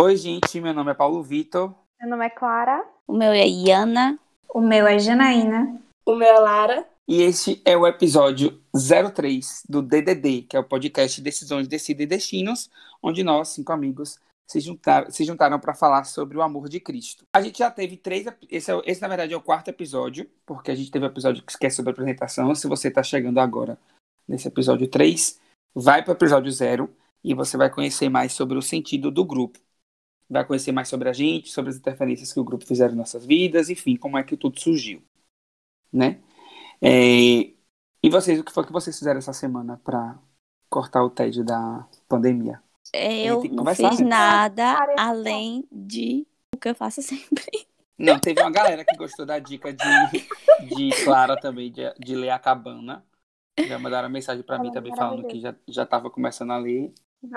Oi, gente, meu nome é Paulo Vitor. Meu nome é Clara. O meu é Iana. O meu é Janaína. O meu é Lara. E este é o episódio 03 do DDD, que é o podcast Decisões, Decida e Destinos, onde nós, cinco amigos, se, juntar, se juntaram para falar sobre o amor de Cristo. A gente já teve três. Esse, é, esse, na verdade, é o quarto episódio, porque a gente teve o um episódio que é sobre apresentação. Se você está chegando agora nesse episódio 3, vai para o episódio 0 e você vai conhecer mais sobre o sentido do grupo. Vai conhecer mais sobre a gente, sobre as interferências que o grupo fizeram em nossas vidas, enfim, como é que tudo surgiu. Né? É, e vocês, o que foi que vocês fizeram essa semana para cortar o tédio da pandemia? Eu não fiz nada além de o que eu faço sempre. Não, teve uma galera que gostou da dica de, de Clara também, de, de ler a cabana. Já mandaram mensagem para mim também falando que já, já tava começando a ler.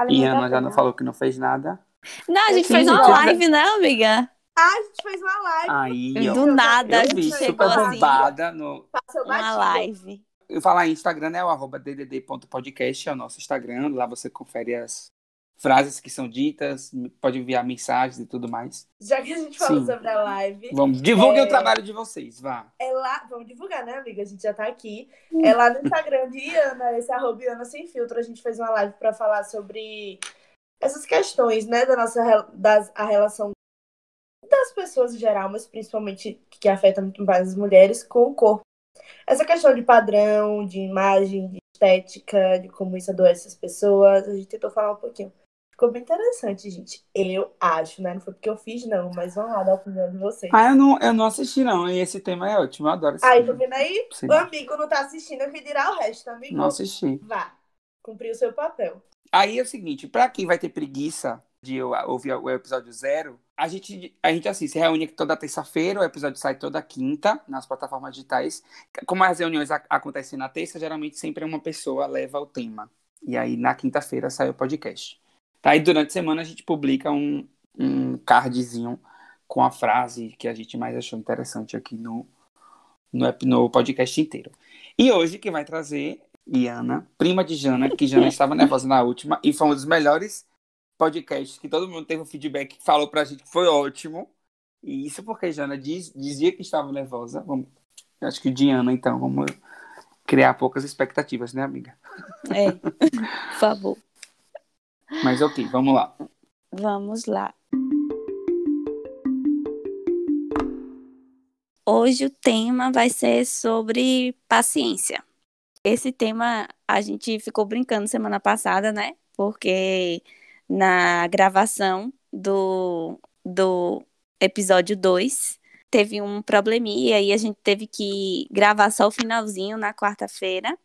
E Ana já não falou que não fez nada. Não, a gente fez uma live, né, amiga? Ah, a gente fez uma live. Aí. Do nada, eu a gente vi, chegou super assim. bombada no. Uma live. Eu falar em Instagram, né? O arroba ddd.podcast é o nosso Instagram. Lá você confere as frases que são ditas, pode enviar mensagens e tudo mais. Já que a gente falou Sim. sobre a live. Vamos, divulguem é... o trabalho de vocês, vá. É lá, vamos divulgar, né, amiga? A gente já tá aqui. É lá no Instagram de Iana, esse arroba Iana Sem Filtro. A gente fez uma live para falar sobre essas questões, né, da nossa das, a relação das pessoas em geral, mas principalmente que afeta muito mais as mulheres com o corpo. Essa questão de padrão, de imagem, de estética, de como isso adoece as pessoas, a gente tentou falar um pouquinho. Ficou bem interessante, gente. Eu acho, né? Não foi porque eu fiz, não, mas vamos lá dar a opinião de vocês. Ah, eu não, eu não assisti, não. E esse tema é ótimo, eu adoro esse Aí, tá vendo aí? Sim. O amigo não tá assistindo, eu que dirá o resto, amigo. Não assisti. Vá, cumprir o seu papel. Aí é o seguinte, pra quem vai ter preguiça de ouvir o episódio zero, a gente, a gente assim, se reúne toda terça-feira, o episódio sai toda quinta nas plataformas digitais. Como as reuniões acontecem na terça, geralmente sempre uma pessoa leva o tema. E aí na quinta-feira sai o podcast. Tá? E durante a semana a gente publica um, um cardzinho com a frase que a gente mais achou interessante aqui no, no, no podcast inteiro. E hoje que vai trazer Iana, prima de Jana, que Jana estava nervosa na última, e foi um dos melhores podcasts que todo mundo teve um feedback que falou pra gente que foi ótimo. E isso porque Jana diz, dizia que estava nervosa. Vamos, acho que Diana, então, vamos criar poucas expectativas, né, amiga? É, por favor. Mas ok, vamos lá. Vamos lá. Hoje o tema vai ser sobre paciência. Esse tema a gente ficou brincando semana passada, né? Porque na gravação do, do episódio 2 teve um probleminha e a gente teve que gravar só o finalzinho na quarta-feira.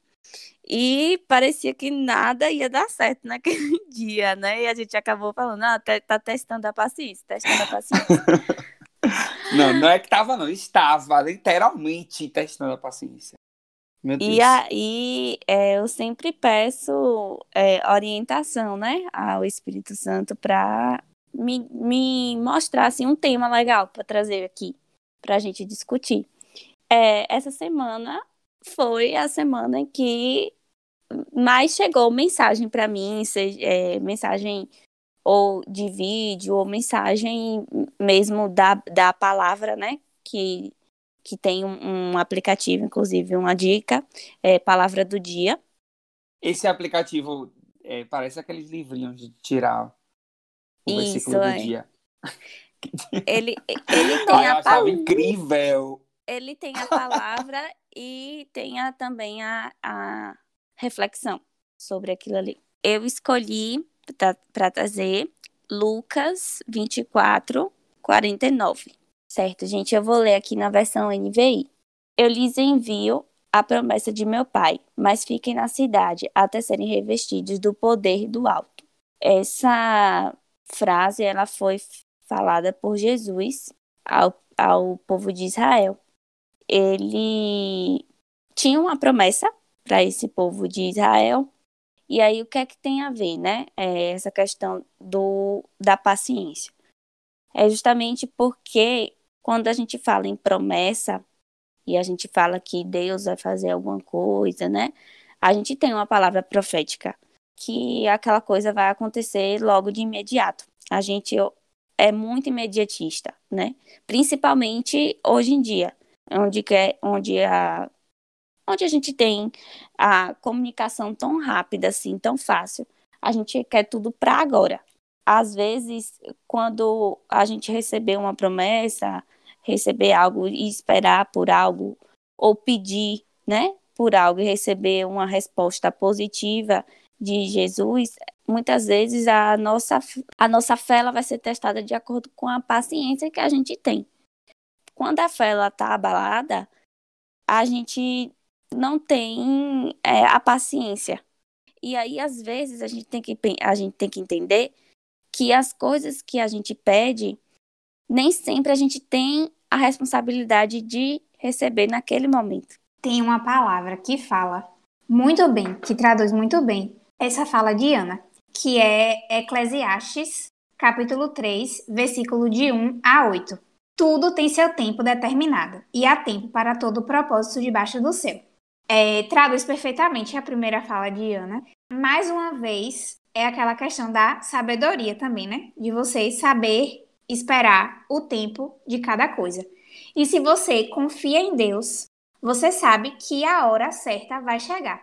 E parecia que nada ia dar certo naquele dia, né? E a gente acabou falando, ah, tá, testando a paciência, testando a paciência. não, não é que tava, não. Estava literalmente testando a paciência. E aí é, eu sempre peço é, orientação, né, ao Espírito Santo para me, me mostrar assim, um tema legal para trazer aqui para a gente discutir. É, essa semana foi a semana em que mais chegou mensagem para mim, seja, é, mensagem ou de vídeo, ou mensagem mesmo da, da palavra, né? Que, que tem um, um aplicativo, inclusive, uma dica, é Palavra do Dia. Esse aplicativo é, parece aqueles livrinhos de tirar o Isso, versículo é. do dia. Ele, ele tem Ai, a palavra. incrível. Ele tem a palavra e tem a, também a, a reflexão sobre aquilo ali. Eu escolhi para trazer Lucas 24, 49. Certo, gente? Eu vou ler aqui na versão NVI. Eu lhes envio a promessa de meu pai, mas fiquem na cidade até serem revestidos do poder do alto. Essa frase ela foi falada por Jesus ao, ao povo de Israel. Ele tinha uma promessa para esse povo de Israel. E aí o que é que tem a ver, né? É essa questão do, da paciência. É justamente porque quando a gente fala em promessa e a gente fala que Deus vai fazer alguma coisa, né? A gente tem uma palavra profética que aquela coisa vai acontecer logo de imediato. A gente é muito imediatista, né? Principalmente hoje em dia, onde, quer, onde, a, onde a gente tem a comunicação tão rápida, assim, tão fácil. A gente quer tudo para agora. Às vezes, quando a gente receber uma promessa, receber algo e esperar por algo, ou pedir, né, por algo e receber uma resposta positiva de Jesus, muitas vezes a nossa, a nossa fé ela vai ser testada de acordo com a paciência que a gente tem. Quando a fé está abalada, a gente não tem é, a paciência. E aí, às vezes, a gente, tem que, a gente tem que entender que as coisas que a gente pede, nem sempre a gente tem a responsabilidade de receber naquele momento. Tem uma palavra que fala muito bem, que traduz muito bem essa fala de Ana, que é Eclesiastes, capítulo 3, versículo de 1 a 8. Tudo tem seu tempo determinado, e há tempo para todo o propósito debaixo do céu. É, traduz perfeitamente a primeira fala de Ana. Mais uma vez, é aquela questão da sabedoria também, né? De você saber esperar o tempo de cada coisa. E se você confia em Deus, você sabe que a hora certa vai chegar.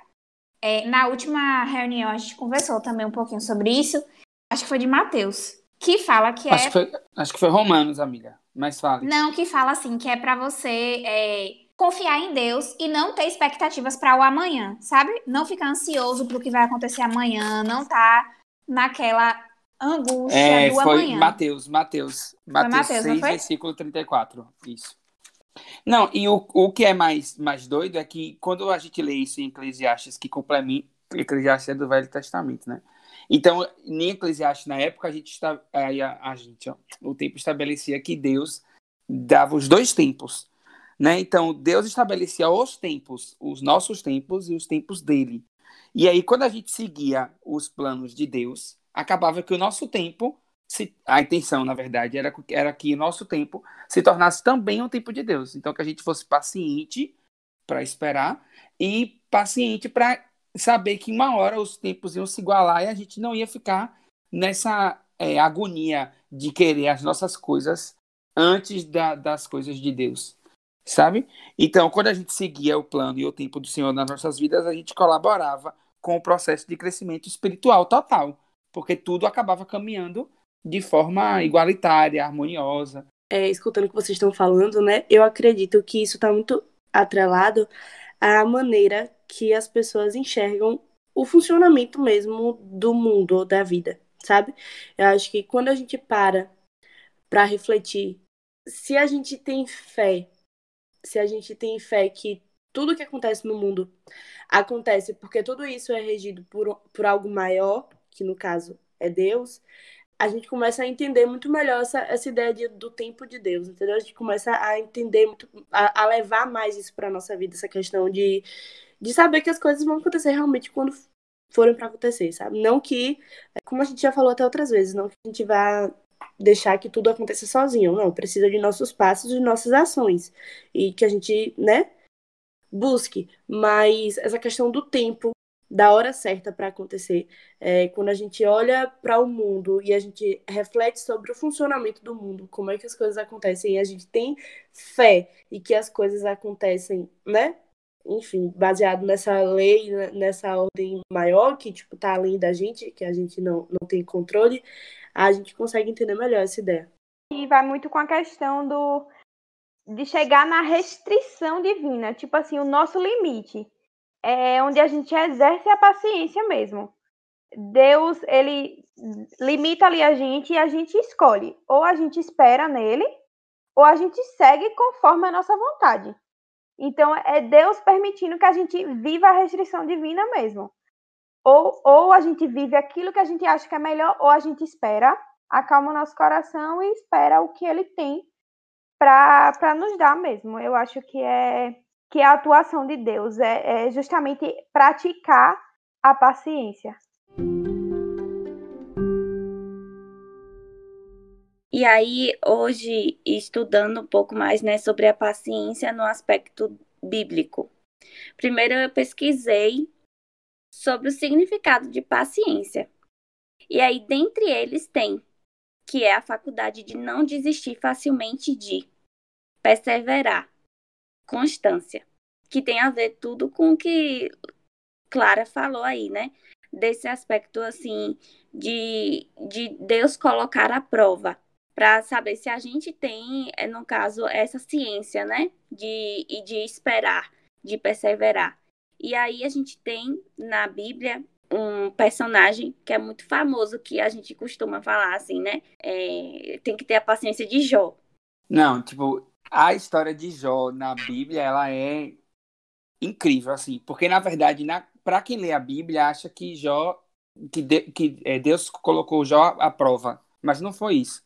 É, na última reunião a gente conversou também um pouquinho sobre isso. Acho que foi de Mateus, que fala que acho é. Que foi, acho que foi Romanos, amiga. Mas fala. Não, que fala assim, que é para você é, confiar em Deus e não ter expectativas para o amanhã, sabe? Não ficar ansioso pro que vai acontecer amanhã, não tá naquela angústia é, do foi amanhã. Mateus, Mateus. Mateus, Mateus, não 6, foi? versículo 34. Isso. Não, e o, o que é mais, mais doido é que quando a gente lê isso em Eclesiastes, que complementa. Eclesiastes é do Velho Testamento, né? Então, em Eclesiastes, na época, a gente está. Aí a, a gente, ó, o tempo estabelecia que Deus dava os dois tempos. Né? Então, Deus estabelecia os tempos, os nossos tempos e os tempos dele. E aí, quando a gente seguia os planos de Deus, acabava que o nosso tempo, se, a intenção, na verdade, era, era que o nosso tempo se tornasse também um tempo de Deus. Então, que a gente fosse paciente para esperar e paciente para saber que uma hora os tempos iam se igualar e a gente não ia ficar nessa é, agonia de querer as nossas coisas antes da, das coisas de Deus sabe? Então, quando a gente seguia o plano e o tempo do Senhor nas nossas vidas, a gente colaborava com o processo de crescimento espiritual total, porque tudo acabava caminhando de forma igualitária, harmoniosa. É, escutando o que vocês estão falando, né? Eu acredito que isso está muito atrelado à maneira que as pessoas enxergam o funcionamento mesmo do mundo ou da vida, sabe? Eu acho que quando a gente para para refletir, se a gente tem fé se a gente tem fé que tudo que acontece no mundo acontece porque tudo isso é regido por, por algo maior, que no caso é Deus, a gente começa a entender muito melhor essa, essa ideia de, do tempo de Deus, entendeu? A gente começa a entender, muito, a, a levar mais isso para nossa vida, essa questão de, de saber que as coisas vão acontecer realmente quando forem para acontecer, sabe? Não que, como a gente já falou até outras vezes, não que a gente vá deixar que tudo aconteça sozinho. Não, precisa de nossos passos e nossas ações. E que a gente, né, busque. Mas essa questão do tempo, da hora certa para acontecer, é, quando a gente olha para o mundo e a gente reflete sobre o funcionamento do mundo, como é que as coisas acontecem, e a gente tem fé e que as coisas acontecem, né? Enfim, baseado nessa lei, né, nessa ordem maior que, tipo, tá além da gente, que a gente não, não tem controle, a gente consegue entender melhor essa ideia. E vai muito com a questão do de chegar na restrição divina, tipo assim, o nosso limite é onde a gente exerce a paciência mesmo. Deus, ele limita ali a gente e a gente escolhe. Ou a gente espera nele, ou a gente segue conforme a nossa vontade. Então, é Deus permitindo que a gente viva a restrição divina mesmo. Ou, ou a gente vive aquilo que a gente acha que é melhor, ou a gente espera, acalma o nosso coração e espera o que ele tem para nos dar mesmo. Eu acho que é que a atuação de Deus é, é justamente praticar a paciência. E aí, hoje, estudando um pouco mais né, sobre a paciência no aspecto bíblico. Primeiro, eu pesquisei sobre o significado de paciência. E aí, dentre eles, tem que é a faculdade de não desistir facilmente de perseverar, constância, que tem a ver tudo com o que Clara falou aí, né? Desse aspecto assim de, de Deus colocar a prova para saber se a gente tem, eh, no caso, essa ciência, né? De, de esperar, de perseverar. E aí a gente tem na Bíblia um personagem que é muito famoso, que a gente costuma falar assim, né? É, tem que ter a paciência de Jó. Não, tipo, a história de Jó na Bíblia, ela é incrível, assim, porque na verdade, na, para quem lê a Bíblia, acha que Jó, que, de, que é, Deus colocou Jó à prova, mas não foi isso.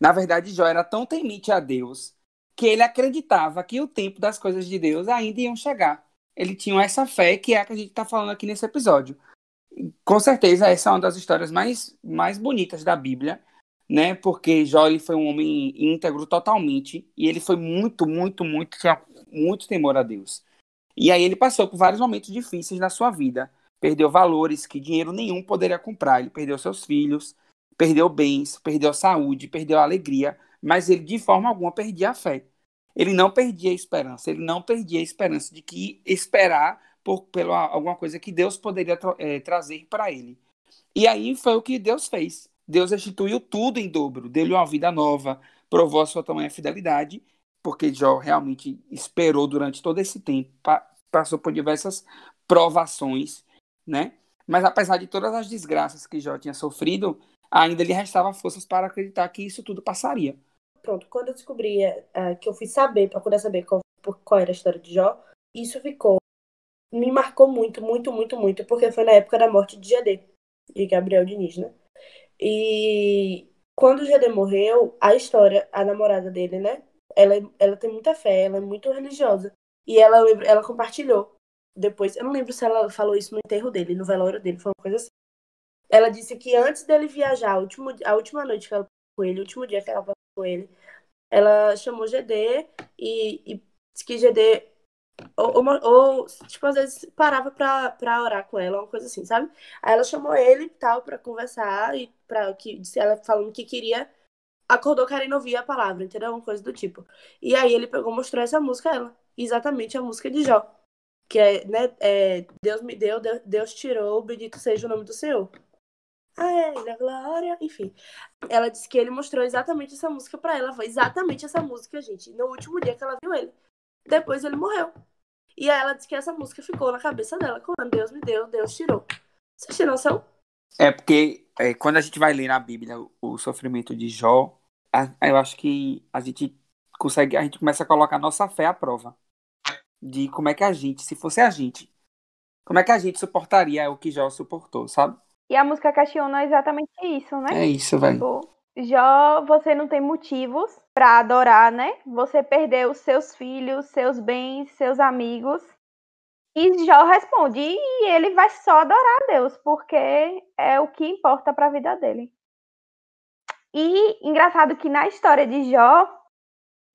Na verdade, Jó era tão temente a Deus que ele acreditava que o tempo das coisas de Deus ainda iam chegar. Ele tinha essa fé que é a que a gente está falando aqui nesse episódio. Com certeza, essa é uma das histórias mais, mais bonitas da Bíblia, né? Porque Jó ele foi um homem íntegro totalmente e ele foi muito, muito, muito, muito temor a Deus. E aí ele passou por vários momentos difíceis na sua vida. Perdeu valores que dinheiro nenhum poderia comprar. Ele perdeu seus filhos, perdeu bens, perdeu saúde, perdeu alegria, mas ele de forma alguma perdia a fé. Ele não perdia a esperança, ele não perdia a esperança de que esperar por pela alguma coisa que Deus poderia é, trazer para ele. E aí foi o que Deus fez. Deus restituiu tudo em dobro, deu-lhe uma vida nova, provou a sua tamanha fidelidade, porque Jó realmente esperou durante todo esse tempo, pa passou por diversas provações, né? Mas apesar de todas as desgraças que Jó tinha sofrido, ainda lhe restava forças para acreditar que isso tudo passaria. Pronto, quando eu descobri uh, que eu fui saber, procurar saber qual, qual era a história de Jó, isso ficou me marcou muito, muito, muito, muito, porque foi na época da morte de GD, de Gabriel Diniz, né? E quando o GD morreu, a história, a namorada dele, né? Ela, ela tem muita fé, ela é muito religiosa. E ela, ela compartilhou depois, eu não lembro se ela falou isso no enterro dele, no velório dele, foi uma coisa assim. Ela disse que antes dele viajar, a última, a última noite que ela passou com ele, o último dia que ela passou com ele, ela chamou GD e, e disse que GD ou, ou, ou, tipo, às vezes parava pra, pra orar com ela, uma coisa assim, sabe? Aí ela chamou ele e tal pra conversar e que ela falando que queria. Acordou querendo ouvir a palavra, entendeu? Uma coisa do tipo. E aí ele pegou mostrou essa música a ela. Exatamente a música de Jó. Que é, né? É, Deus me deu, Deus tirou, bendito seja o nome do Senhor. A ele, a glória, enfim. Ela disse que ele mostrou exatamente essa música para ela. Foi exatamente essa música, gente. No último dia que ela viu ele. Depois ele morreu. E aí ela disse que essa música ficou na cabeça dela. Quando Deus me deu, Deus tirou. Vocês têm noção? É porque é, quando a gente vai ler na Bíblia o, sofrimento de Jó, a, eu acho que a gente consegue, a gente começa a colocar a nossa fé à prova. De como é que a gente, se fosse a gente, como é que a gente suportaria o que Jó suportou, sabe? E a música questiona exatamente isso, né? É isso, velho. Tipo, Jó, você não tem motivos para adorar, né? Você perdeu seus filhos, seus bens, seus amigos. E Jó responde, e ele vai só adorar a Deus, porque é o que importa para a vida dele. E engraçado que na história de Jó,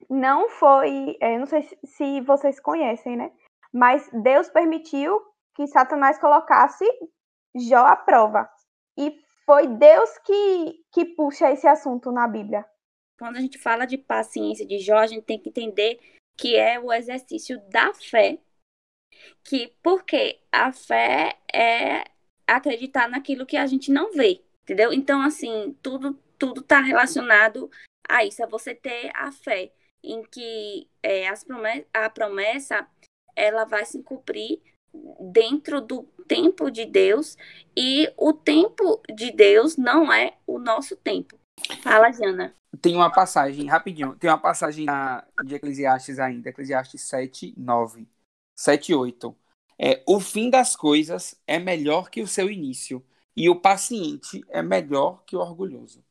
não foi, é, não sei se vocês conhecem, né? Mas Deus permitiu que Satanás colocasse Jó à prova. E foi Deus que, que puxa esse assunto na Bíblia. Quando a gente fala de paciência de Jó, a gente tem que entender que é o exercício da fé. Que porque a fé é acreditar naquilo que a gente não vê, entendeu? Então assim, tudo tudo está relacionado a isso, é você ter a fé em que é, as promessa, a promessa ela vai se cumprir dentro do tempo de Deus e o tempo de Deus não é o nosso tempo. Fala, Jana. Tem uma passagem, rapidinho, tem uma passagem de Eclesiastes ainda, Eclesiastes 7, 9, 7, 8. É, o fim das coisas é melhor que o seu início, e o paciente é melhor que o orgulhoso.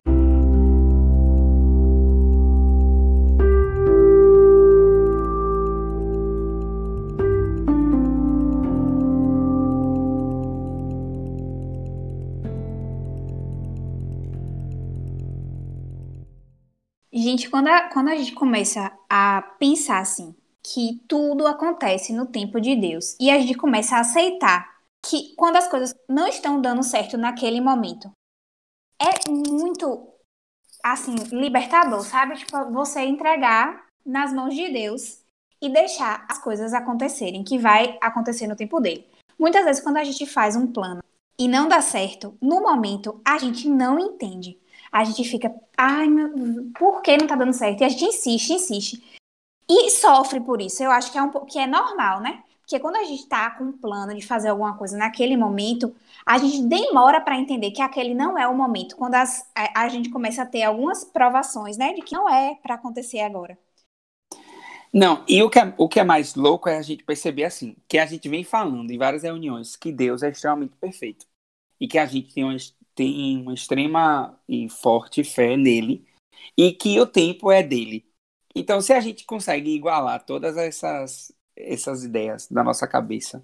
Gente, quando a, quando a gente começa a pensar assim, que tudo acontece no tempo de Deus, e a gente começa a aceitar que quando as coisas não estão dando certo naquele momento, é muito assim, libertador, sabe? Tipo, você entregar nas mãos de Deus e deixar as coisas acontecerem, que vai acontecer no tempo dele. Muitas vezes, quando a gente faz um plano e não dá certo, no momento a gente não entende. A gente fica, ai, meu, por que não tá dando certo? E a gente insiste, insiste. E sofre por isso. Eu acho que é, um, que é normal, né? Porque quando a gente está com um plano de fazer alguma coisa naquele momento, a gente demora para entender que aquele não é o momento. Quando as, a, a, gente começa a ter algumas provações, né, de que não é para acontecer agora. Não, e o que, é, o que é mais louco é a gente perceber assim, que a gente vem falando em várias reuniões que Deus é extremamente perfeito. E que a gente tem uma, tem uma extrema e forte fé nele. E que o tempo é dele. Então, se a gente consegue igualar todas essas essas ideias da nossa cabeça.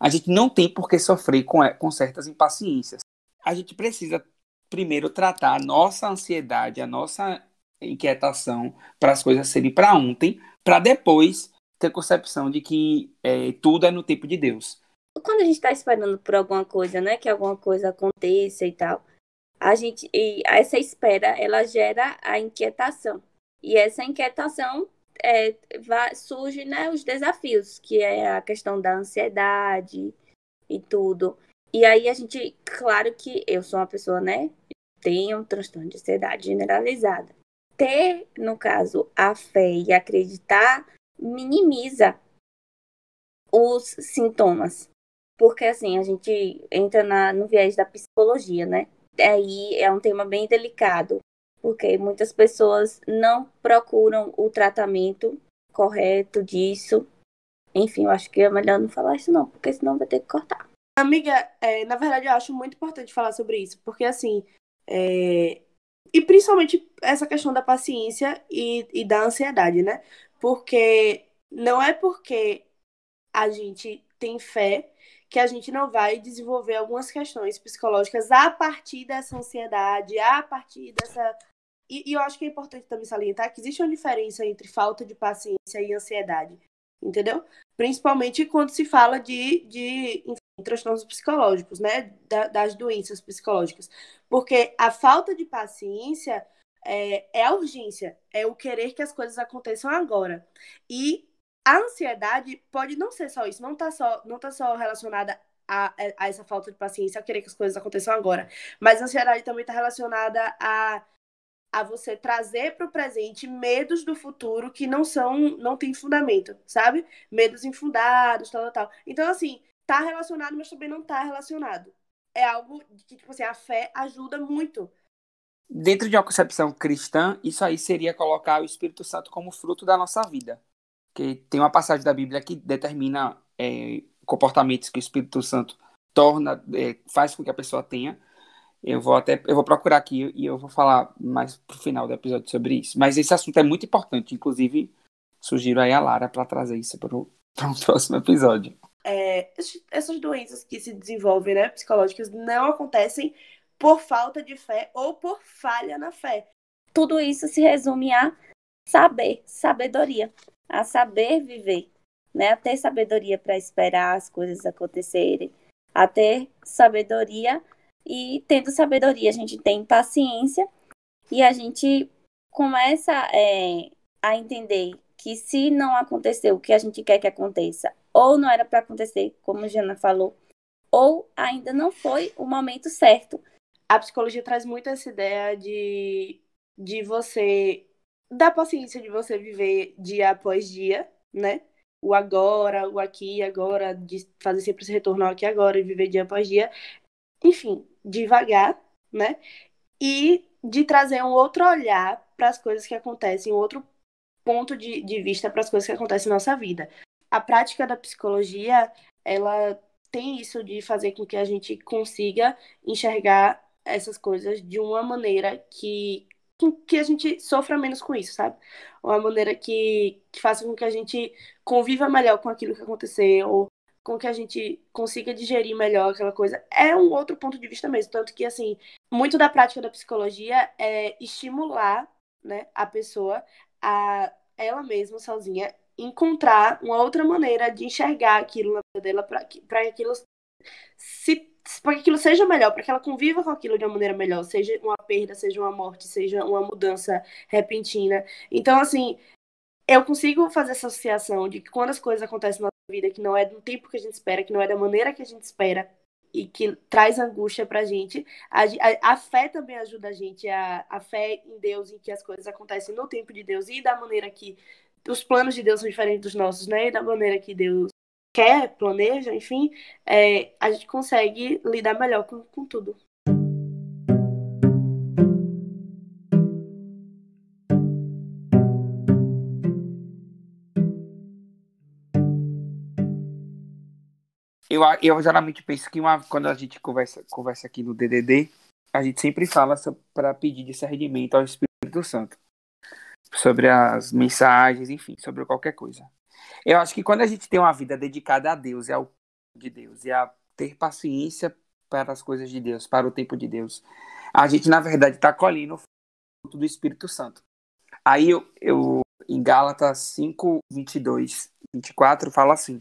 A gente não tem por que sofrer com, com certas impaciências. A gente precisa primeiro tratar a nossa ansiedade, a nossa inquietação para as coisas serem para ontem, para depois ter concepção de que é, tudo é no tempo de Deus. Quando a gente está esperando por alguma coisa, né, que alguma coisa aconteça e tal, a gente, e essa espera, ela gera a inquietação. E essa inquietação é, vai, surge né, os desafios, que é a questão da ansiedade e tudo. E aí a gente, claro que eu sou uma pessoa, né? Tenho um transtorno de ansiedade generalizada. Ter, no caso, a fé e acreditar minimiza os sintomas. Porque assim, a gente entra na, no viés da psicologia, né? Aí é um tema bem delicado, porque muitas pessoas não procuram o tratamento correto disso. Enfim, eu acho que é melhor não falar isso não, porque senão vai ter que cortar. Amiga, é, na verdade eu acho muito importante falar sobre isso, porque assim, é... e principalmente essa questão da paciência e, e da ansiedade, né? Porque não é porque a gente tem fé que a gente não vai desenvolver algumas questões psicológicas a partir dessa ansiedade, a partir dessa e, e, eu acho que é importante também salientar que existe uma diferença entre falta de paciência e ansiedade, entendeu? Principalmente quando se fala de, de enfim, transtornos psicológicos, né? Da, das doenças psicológicas. Porque a falta de paciência é, é a urgência, é o querer que as coisas aconteçam agora. E a ansiedade pode não ser só isso, não está só, não tá só relacionada a, a, essa falta de paciência, a querer que as coisas aconteçam agora. Mas a ansiedade também está relacionada a a você trazer para o presente medos do futuro que não são, não tem fundamento, sabe? Medos infundados, tal, tal, tal. Então, assim, tá relacionado, mas também não tá relacionado. É algo que, tipo assim, a fé ajuda muito. Dentro de uma concepção cristã, isso aí seria colocar o Espírito Santo como fruto da nossa vida. Que tem uma passagem da Bíblia que determina é, comportamentos que o Espírito Santo torna, é, faz com que a pessoa tenha. Eu vou até eu vou procurar aqui e eu vou falar mais pro final do episódio sobre isso. Mas esse assunto é muito importante, inclusive sugiro aí a Lara para trazer isso para um próximo episódio. É, essas doenças que se desenvolvem, né, psicológicas, não acontecem por falta de fé ou por falha na fé. Tudo isso se resume a saber, sabedoria, a saber viver, né? A ter sabedoria para esperar as coisas acontecerem, a ter sabedoria e tendo sabedoria, a gente tem paciência e a gente começa é, a entender que se não aconteceu o que a gente quer que aconteça, ou não era para acontecer, como a Jana falou, ou ainda não foi o momento certo. A psicologia traz muito essa ideia de, de você da paciência de você viver dia após dia, né? O agora, o aqui agora, de fazer sempre esse retorno aqui agora e viver dia após dia. Enfim, devagar, né? E de trazer um outro olhar para as coisas que acontecem, um outro ponto de, de vista para as coisas que acontecem na nossa vida. A prática da psicologia, ela tem isso de fazer com que a gente consiga enxergar essas coisas de uma maneira que, que a gente sofra menos com isso, sabe? Uma maneira que, que faça com que a gente conviva melhor com aquilo que aconteceu, com que a gente consiga digerir melhor aquela coisa, é um outro ponto de vista mesmo. Tanto que, assim, muito da prática da psicologia é estimular né, a pessoa a ela mesma, sozinha, encontrar uma outra maneira de enxergar aquilo na vida dela para que aquilo se para que aquilo seja melhor, para que ela conviva com aquilo de uma maneira melhor, seja uma perda, seja uma morte, seja uma mudança repentina. Então, assim, eu consigo fazer essa associação de que quando as coisas acontecem na vida que não é do tempo que a gente espera, que não é da maneira que a gente espera e que traz angústia pra gente, a, a, a fé também ajuda a gente, a, a fé em Deus, em que as coisas acontecem no tempo de Deus e da maneira que os planos de Deus são diferentes dos nossos, né? E da maneira que Deus quer, planeja, enfim, é, a gente consegue lidar melhor com, com tudo. Eu, eu geralmente penso que uma, quando a gente conversa, conversa aqui no DDD, a gente sempre fala para pedir discernimento ao Espírito Santo sobre as mensagens, enfim, sobre qualquer coisa. Eu acho que quando a gente tem uma vida dedicada a Deus e ao de Deus e a ter paciência para as coisas de Deus, para o tempo de Deus, a gente na verdade está colhendo o fruto do Espírito Santo. Aí eu, eu em Gálatas 5, 22, 24 fala assim: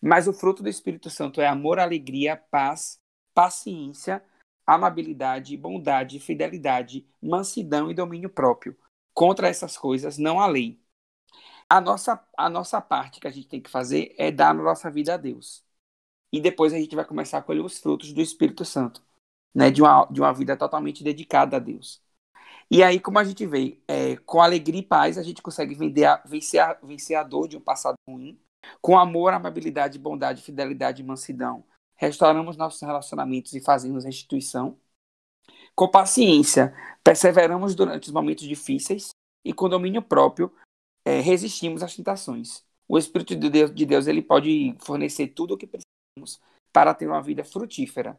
mas o fruto do Espírito Santo é amor, alegria, paz, paciência, amabilidade, bondade, fidelidade, mansidão e domínio próprio. Contra essas coisas não há lei. A nossa, a nossa parte que a gente tem que fazer é dar a nossa vida a Deus. E depois a gente vai começar a colher os frutos do Espírito Santo, né? de, uma, de uma vida totalmente dedicada a Deus. E aí, como a gente vê, é, com alegria e paz, a gente consegue vender a, vencer, a, vencer a dor de um passado ruim com amor, amabilidade, bondade, fidelidade e mansidão, restauramos nossos relacionamentos e fazemos restituição. Com paciência, perseveramos durante os momentos difíceis e com domínio próprio, é, resistimos às tentações. O Espírito de Deus, de Deus ele pode fornecer tudo o que precisamos para ter uma vida frutífera.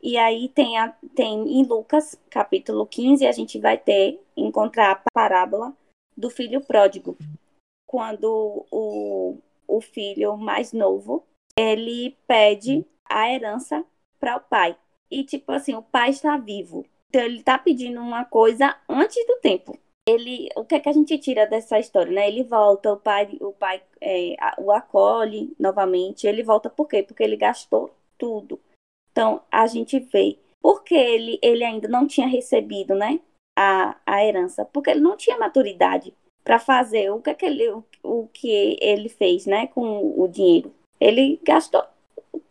E aí tem, a, tem em Lucas, capítulo 15, a gente vai ter, encontrar a parábola do filho pródigo. Quando o, o filho mais novo, ele pede a herança para o pai. E, tipo assim, o pai está vivo. Então, ele está pedindo uma coisa antes do tempo. Ele, o que é que a gente tira dessa história, né? Ele volta, o pai, o pai é, o acolhe novamente. Ele volta por quê? Porque ele gastou tudo. Então, a gente vê porque ele, ele ainda não tinha recebido, né? A, a herança. Porque ele não tinha maturidade para fazer o que, é que ele, o, o que ele fez, né, com o dinheiro. Ele gastou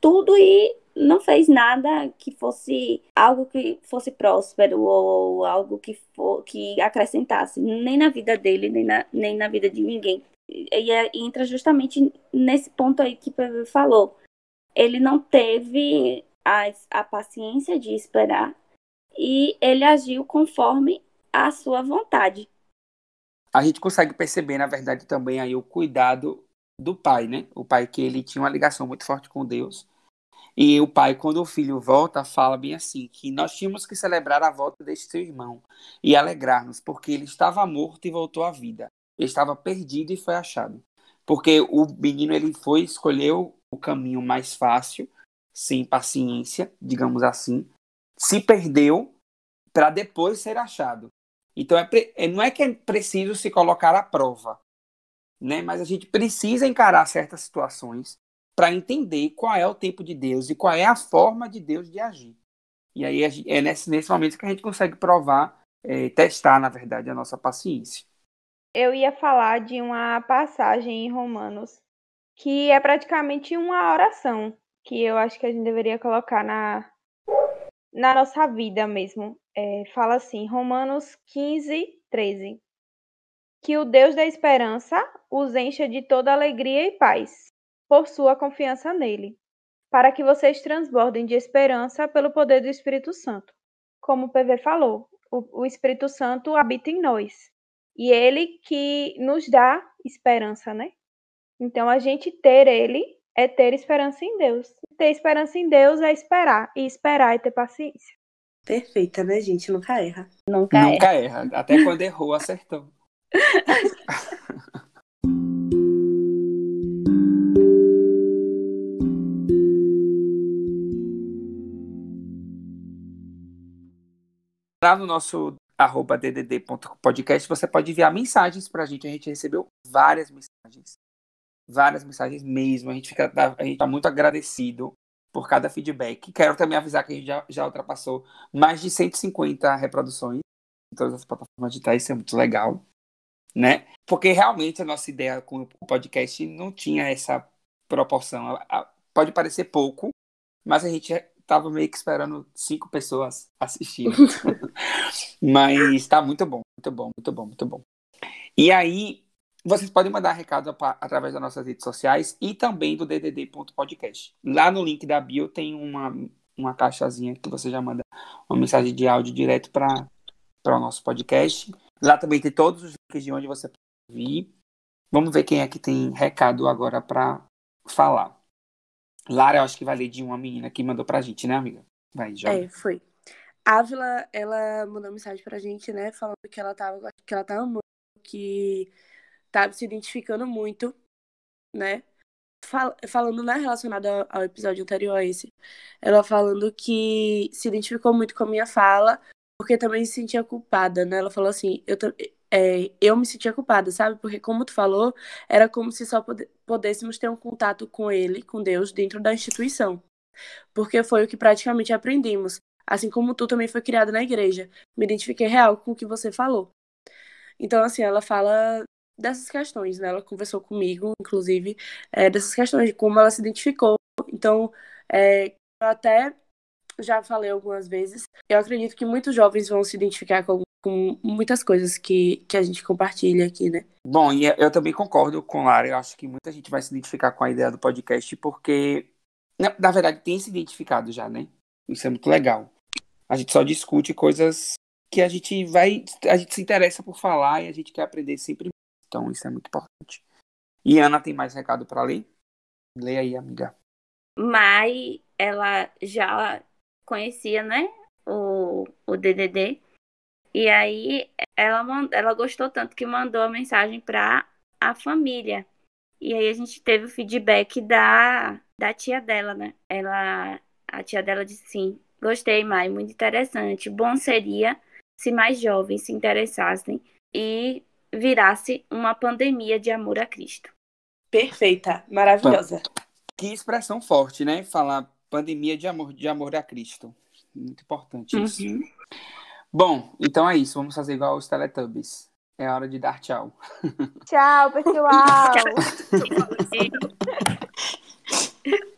tudo e não fez nada que fosse algo que fosse próspero ou algo que, for, que acrescentasse, nem na vida dele, nem na, nem na vida de ninguém. E, e entra justamente nesse ponto aí que o falou. Ele não teve a, a paciência de esperar e ele agiu conforme a sua vontade a gente consegue perceber, na verdade, também aí o cuidado do pai, né? O pai que ele tinha uma ligação muito forte com Deus. E o pai, quando o filho volta, fala bem assim, que nós tínhamos que celebrar a volta deste seu irmão e alegrar-nos, porque ele estava morto e voltou à vida. Ele estava perdido e foi achado. Porque o menino ele foi escolheu o caminho mais fácil, sem paciência, digamos assim, se perdeu para depois ser achado. Então, é, é, não é que é preciso se colocar à prova, né? mas a gente precisa encarar certas situações para entender qual é o tempo de Deus e qual é a forma de Deus de agir. E aí é nesse, nesse momento que a gente consegue provar, é, testar, na verdade, a nossa paciência. Eu ia falar de uma passagem em Romanos que é praticamente uma oração que eu acho que a gente deveria colocar na, na nossa vida mesmo é, fala assim, Romanos 15, 13. Que o Deus da esperança os encha de toda alegria e paz, por sua confiança nele, para que vocês transbordem de esperança pelo poder do Espírito Santo. Como o PV falou, o, o Espírito Santo habita em nós. E ele que nos dá esperança, né? Então, a gente ter ele é ter esperança em Deus. Ter esperança em Deus é esperar. E esperar é ter paciência. Perfeita, né, gente? Nunca erra. Nunca, Nunca erra. erra. Até quando errou, acertou. Lá no nosso arroba ddd.podcast você pode enviar mensagens para a gente. A gente recebeu várias mensagens. Várias mensagens mesmo. A gente fica a gente tá muito agradecido por cada feedback. Quero também avisar que a gente já, já ultrapassou mais de 150 reproduções em todas as plataformas digitais, isso é muito legal, né? Porque realmente a nossa ideia com o podcast não tinha essa proporção. Pode parecer pouco, mas a gente estava meio que esperando cinco pessoas assistindo. mas está muito bom, muito bom, muito bom, muito bom. E aí, vocês podem mandar recado através das nossas redes sociais e também do ddd.podcast. Lá no link da bio tem uma, uma caixazinha que você já manda uma mensagem de áudio direto para o nosso podcast. Lá também tem todos os links de onde você pode ouvir. Vamos ver quem é que tem recado agora para falar. Lara, eu acho que vai ler de uma menina que mandou pra gente, né, amiga? Vai, joga. É, foi. Ávila, ela mandou mensagem pra gente, né, falando que ela tava, que ela tá amando, que tá se identificando muito, né? Fal falando, né, relacionado ao, ao episódio anterior a esse, ela falando que se identificou muito com a minha fala, porque também se sentia culpada, né? Ela falou assim, eu, é, eu me sentia culpada, sabe? Porque, como tu falou, era como se só pudéssemos ter um contato com ele, com Deus, dentro da instituição. Porque foi o que praticamente aprendemos. Assim como tu também foi criada na igreja. Me identifiquei real com o que você falou. Então, assim, ela fala dessas questões, né? Ela conversou comigo, inclusive, é, dessas questões de como ela se identificou. Então, é, eu até já falei algumas vezes, eu acredito que muitos jovens vão se identificar com, com muitas coisas que, que a gente compartilha aqui, né? Bom, e eu também concordo com Lara, eu acho que muita gente vai se identificar com a ideia do podcast, porque, na, na verdade, tem se identificado já, né? Isso é muito legal. A gente só discute coisas que a gente vai, a gente se interessa por falar e a gente quer aprender sempre então, isso é muito importante. E Ana tem mais recado para ler? Lê aí, amiga. Mai, ela já conhecia, né, o, o DDD. E aí ela, ela gostou tanto que mandou a mensagem para a família. E aí a gente teve o feedback da, da tia dela, né? Ela, a tia dela disse sim, gostei, Mai, muito interessante. Bom seria se mais jovens se interessassem e virasse uma pandemia de amor a Cristo. Perfeita, maravilhosa. Que expressão forte, né? Falar pandemia de amor, de amor a Cristo. Muito importante isso. Uhum. Bom, então é isso. Vamos fazer igual os Teletubbies. É hora de dar tchau. Tchau, pessoal.